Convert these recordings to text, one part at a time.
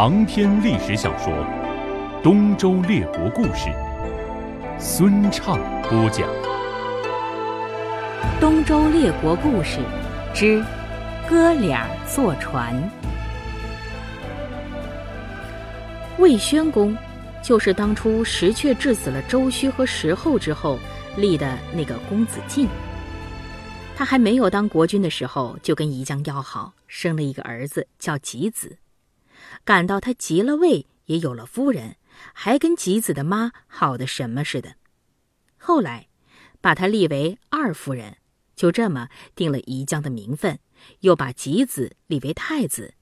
长篇历史小说《东周列国故事》，孙畅播讲。《东周列国故事之哥俩坐船》。魏宣公就是当初石阙治死了周须和石后之后立的那个公子晋。他还没有当国君的时候，就跟宜姜要好，生了一个儿子，叫吉子。感到他即了位，也有了夫人，还跟吉子的妈好的什么似的。后来，把他立为二夫人，就这么定了宜江的名分，又把吉子立为太子，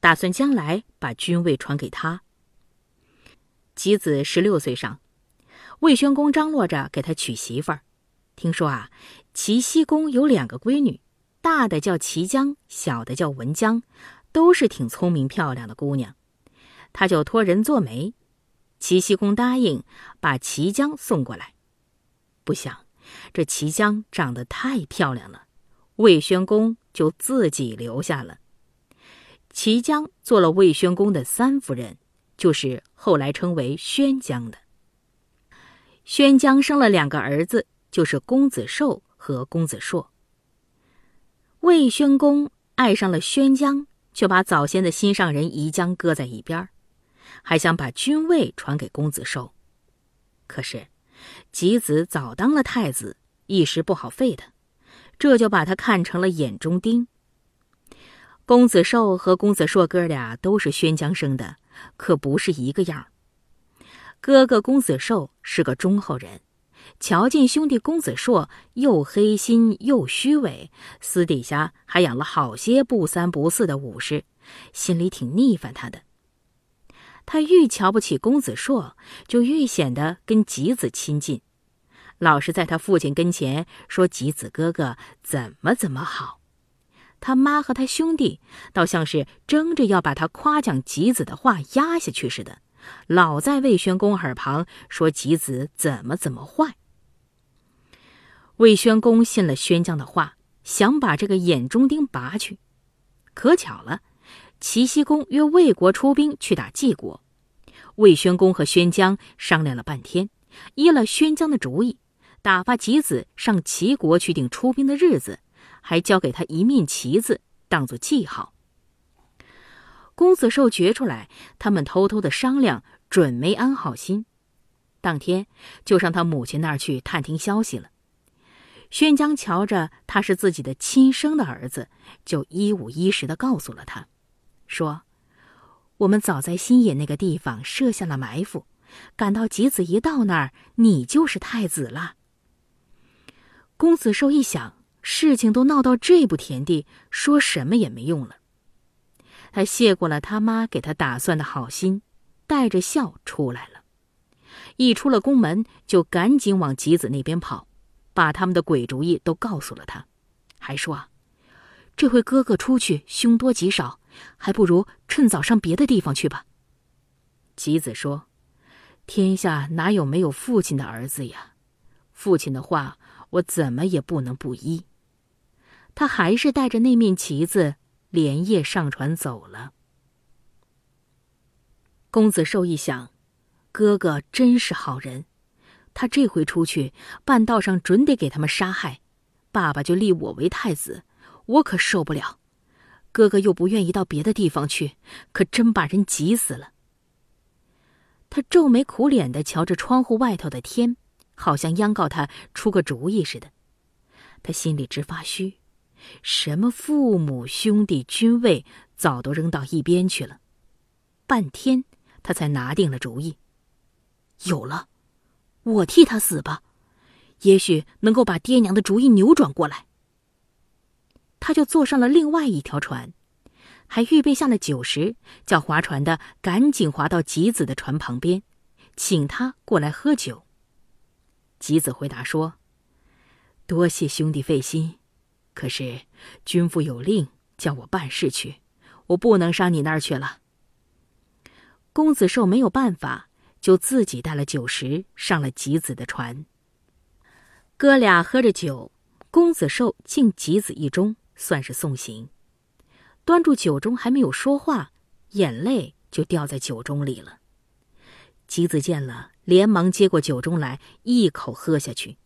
打算将来把君位传给他。吉子十六岁上，魏宣公张罗着给他娶媳妇儿。听说啊，齐僖公有两个闺女，大的叫齐姜，小的叫文姜，都是挺聪明漂亮的姑娘。他就托人做媒，齐僖公答应把齐姜送过来。不想这齐姜长得太漂亮了，魏宣公就自己留下了。齐姜做了魏宣公的三夫人，就是后来称为宣姜的。宣姜生了两个儿子。就是公子寿和公子硕。魏宣公爱上了宣姜，却把早先的心上人宜姜搁在一边还想把君位传给公子寿。可是，吉子早当了太子，一时不好废他，这就把他看成了眼中钉。公子寿和公子硕哥俩都是宣姜生的，可不是一个样哥哥公子寿是个忠厚人。瞧见兄弟公子硕又黑心又虚伪，私底下还养了好些不三不四的武士，心里挺腻烦他的。他愈瞧不起公子硕，就愈显得跟吉子亲近，老是在他父亲跟前说吉子哥哥怎么怎么好。他妈和他兄弟倒像是争着要把他夸奖吉子的话压下去似的，老在魏宣公耳旁说吉子怎么怎么坏。魏宣公信了宣姜的话，想把这个眼中钉拔去。可巧了，齐僖公约魏国出兵去打晋国。魏宣公和宣姜商量了半天，依了宣姜的主意，打发吉子上齐国去定出兵的日子，还交给他一面旗子当做记号。公子寿觉出来，他们偷偷的商量，准没安好心，当天就上他母亲那儿去探听消息了。宣姜瞧着他是自己的亲生的儿子，就一五一十的告诉了他，说：“我们早在新野那个地方设下了埋伏，赶到吉子一到那儿，你就是太子了。”公子寿一想，事情都闹到这步田地，说什么也没用了。他谢过了他妈给他打算的好心，带着笑出来了。一出了宫门，就赶紧往吉子那边跑。把他们的鬼主意都告诉了他，还说啊，这回哥哥出去凶多吉少，还不如趁早上别的地方去吧。吉子说：“天下哪有没有父亲的儿子呀？父亲的话，我怎么也不能不依。”他还是带着那面旗子，连夜上船走了。公子寿一想，哥哥真是好人。他这回出去，半道上准得给他们杀害，爸爸就立我为太子，我可受不了。哥哥又不愿意到别的地方去，可真把人急死了。他皱眉苦脸的瞧着窗户外头的天，好像央告他出个主意似的。他心里直发虚，什么父母兄弟君位，早都扔到一边去了。半天，他才拿定了主意，有了。我替他死吧，也许能够把爹娘的主意扭转过来。他就坐上了另外一条船，还预备下了酒食，叫划船的赶紧划到吉子的船旁边，请他过来喝酒。吉子回答说：“多谢兄弟费心，可是君父有令，叫我办事去，我不能上你那儿去了。”公子寿没有办法。就自己带了酒食上了吉子的船。哥俩喝着酒，公子寿敬吉子一盅，算是送行。端住酒盅还没有说话，眼泪就掉在酒盅里了。吉子见了，连忙接过酒盅来，一口喝下去。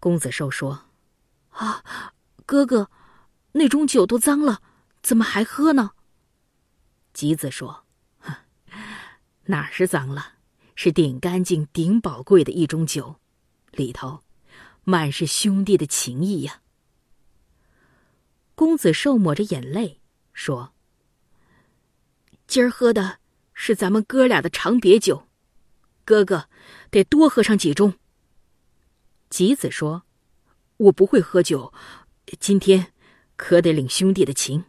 公子寿说：“啊，哥哥，那盅酒都脏了，怎么还喝呢？”吉子说：“哪是脏了，是顶干净、顶宝贵的一盅酒，里头满是兄弟的情谊呀。”公子寿抹着眼泪说：“今儿喝的是咱们哥俩的长别酒，哥哥得多喝上几盅。”吉子说：“我不会喝酒，今天可得领兄弟的情。”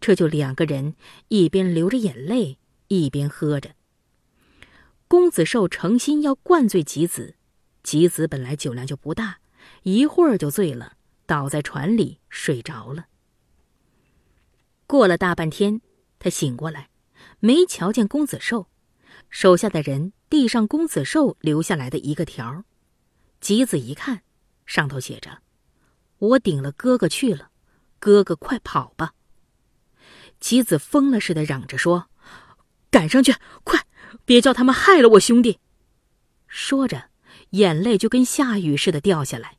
这就两个人一边流着眼泪，一边喝着。公子寿诚心要灌醉吉子，吉子本来酒量就不大，一会儿就醉了，倒在船里睡着了。过了大半天，他醒过来，没瞧见公子寿，手下的人递上公子寿留下来的一个条吉子一看，上头写着：“我顶了哥哥去了，哥哥快跑吧。”吉子疯了似的嚷着说：“赶上去，快，别叫他们害了我兄弟！”说着，眼泪就跟下雨似的掉下来。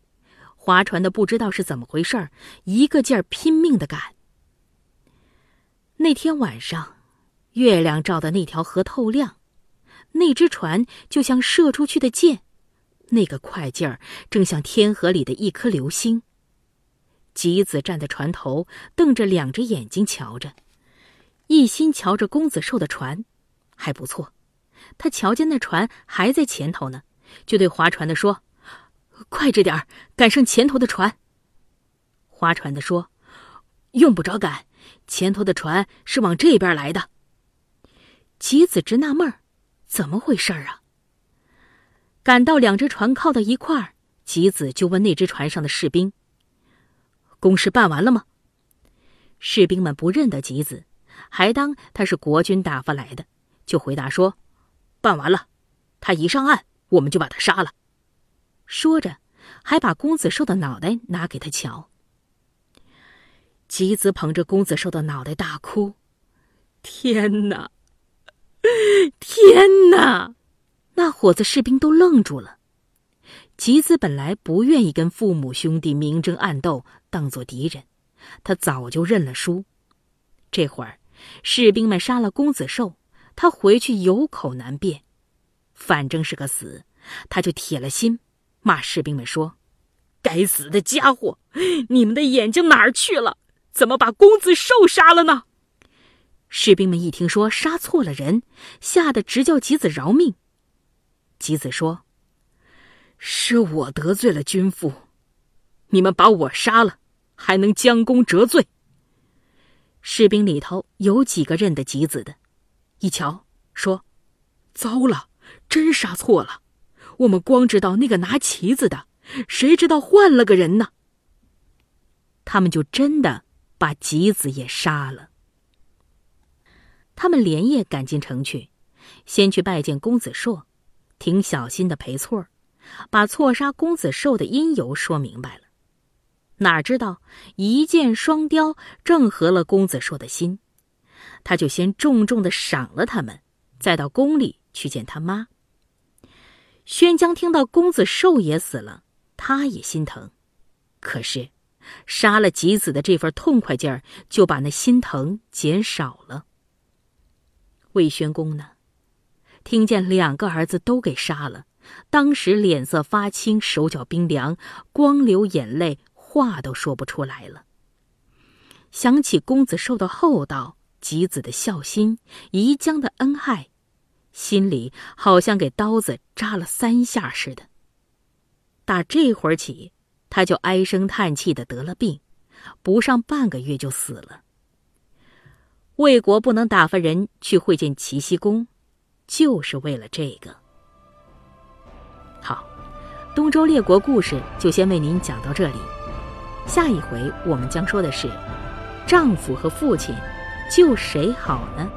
划船的不知道是怎么回事儿一个劲儿拼命的赶。那天晚上，月亮照的那条河透亮，那只船就像射出去的箭，那个快劲儿正像天河里的一颗流星。吉子站在船头，瞪着两只眼睛瞧着。一心瞧着公子寿的船，还不错。他瞧见那船还在前头呢，就对划船的说：“快着点儿，赶上前头的船。”划船的说：“用不着赶，前头的船是往这边来的。”吉子直纳闷儿，怎么回事儿啊？赶到两只船靠到一块儿，吉子就问那只船上的士兵：“公事办完了吗？”士兵们不认得吉子。还当他是国军打发来的，就回答说：“办完了，他一上岸，我们就把他杀了。”说着，还把公子寿的脑袋拿给他瞧。吉子捧着公子寿的脑袋大哭：“天哪，天哪！”那伙子士兵都愣住了。吉子本来不愿意跟父母兄弟明争暗斗，当做敌人，他早就认了输。这会儿。士兵们杀了公子寿，他回去有口难辩，反正是个死，他就铁了心，骂士兵们说：“该死的家伙，你们的眼睛哪儿去了？怎么把公子寿杀了呢？”士兵们一听说杀错了人，吓得直叫吉子饶命。吉子说：“是我得罪了君父，你们把我杀了，还能将功折罪？”士兵里头有几个认得吉子的，一瞧说：“糟了，真杀错了。我们光知道那个拿旗子的，谁知道换了个人呢？”他们就真的把吉子也杀了。他们连夜赶进城去，先去拜见公子硕，挺小心的赔错把错杀公子寿的因由说明白了。哪知道一箭双雕，正合了公子寿的心，他就先重重的赏了他们，再到宫里去见他妈。宣江听到公子寿也死了，他也心疼，可是杀了吉子的这份痛快劲儿，就把那心疼减少了。魏宣公呢，听见两个儿子都给杀了，当时脸色发青，手脚冰凉，光流眼泪。话都说不出来了。想起公子寿的厚道，吉子的孝心，宜江的恩爱，心里好像给刀子扎了三下似的。打这会儿起，他就唉声叹气的得了病，不上半个月就死了。魏国不能打发人去会见齐僖公，就是为了这个。好，东周列国故事就先为您讲到这里。下一回我们将说的是，丈夫和父亲，救谁好呢？